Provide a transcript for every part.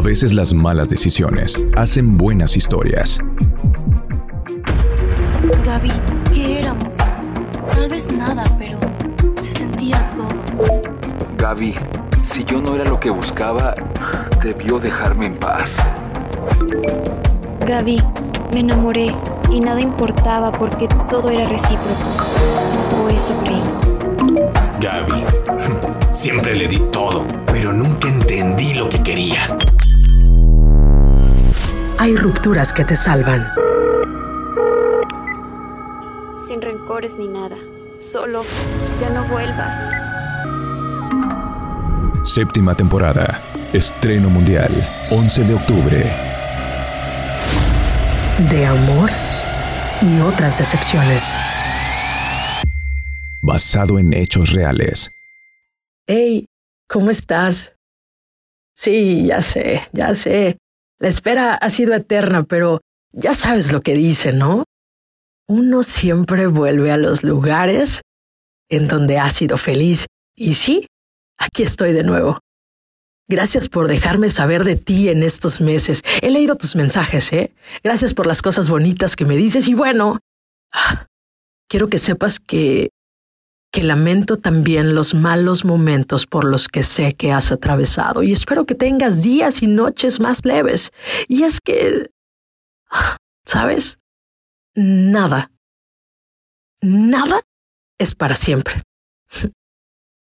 A veces las malas decisiones hacen buenas historias. Gaby, ¿qué éramos? Tal vez nada, pero se sentía todo. Gaby, si yo no era lo que buscaba, debió dejarme en paz. Gaby, me enamoré y nada importaba porque todo era recíproco. O eso creí. Gaby, siempre le di todo, pero nunca entendí lo que quería. Hay rupturas que te salvan. Sin rencores ni nada. Solo ya no vuelvas. Séptima temporada. Estreno mundial. 11 de octubre. De amor y otras decepciones. Basado en hechos reales. Hey, ¿cómo estás? Sí, ya sé, ya sé. La espera ha sido eterna, pero ya sabes lo que dice, ¿no? Uno siempre vuelve a los lugares en donde ha sido feliz. Y sí, aquí estoy de nuevo. Gracias por dejarme saber de ti en estos meses. He leído tus mensajes, ¿eh? Gracias por las cosas bonitas que me dices y bueno, quiero que sepas que que lamento también los malos momentos por los que sé que has atravesado y espero que tengas días y noches más leves. Y es que, ¿sabes? Nada, nada es para siempre.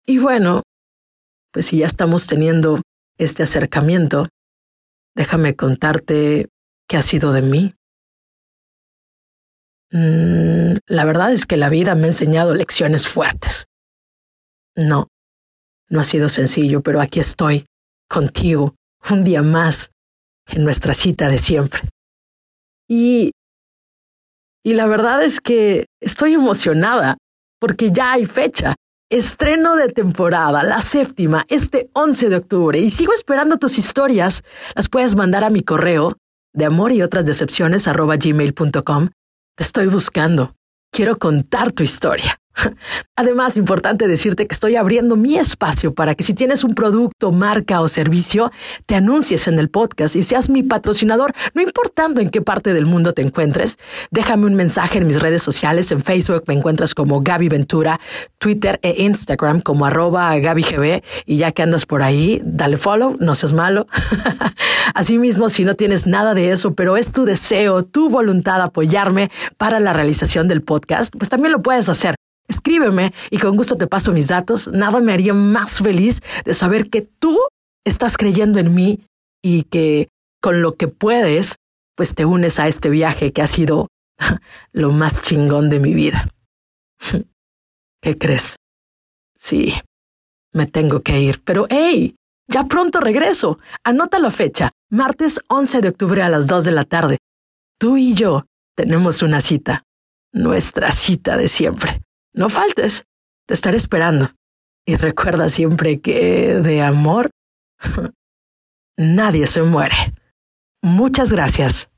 Y bueno, pues si ya estamos teniendo este acercamiento, déjame contarte qué ha sido de mí. Mm, la verdad es que la vida me ha enseñado lecciones fuertes. No, no ha sido sencillo, pero aquí estoy, contigo, un día más, en nuestra cita de siempre. Y... Y la verdad es que estoy emocionada, porque ya hay fecha. Estreno de temporada, la séptima, este 11 de octubre. Y sigo esperando tus historias. Las puedes mandar a mi correo de amor y otras decepciones gmail.com te estoy buscando. Quiero contar tu historia. Además, importante decirte que estoy abriendo mi espacio para que si tienes un producto, marca o servicio, te anuncies en el podcast y seas mi patrocinador, no importando en qué parte del mundo te encuentres. Déjame un mensaje en mis redes sociales. En Facebook me encuentras como Gaby Ventura, Twitter e Instagram como arroba GabyGB. Y ya que andas por ahí, dale follow, no seas malo. Asimismo, si no tienes nada de eso, pero es tu deseo, tu voluntad apoyarme para la realización del podcast, pues también lo puedes hacer escríbeme y con gusto te paso mis datos. Nada me haría más feliz de saber que tú estás creyendo en mí y que con lo que puedes, pues te unes a este viaje que ha sido lo más chingón de mi vida. ¿Qué crees? Sí, me tengo que ir, pero hey, ya pronto regreso. Anota la fecha, martes 11 de octubre a las 2 de la tarde. Tú y yo tenemos una cita, nuestra cita de siempre. No faltes, te estaré esperando. Y recuerda siempre que de amor nadie se muere. Muchas gracias.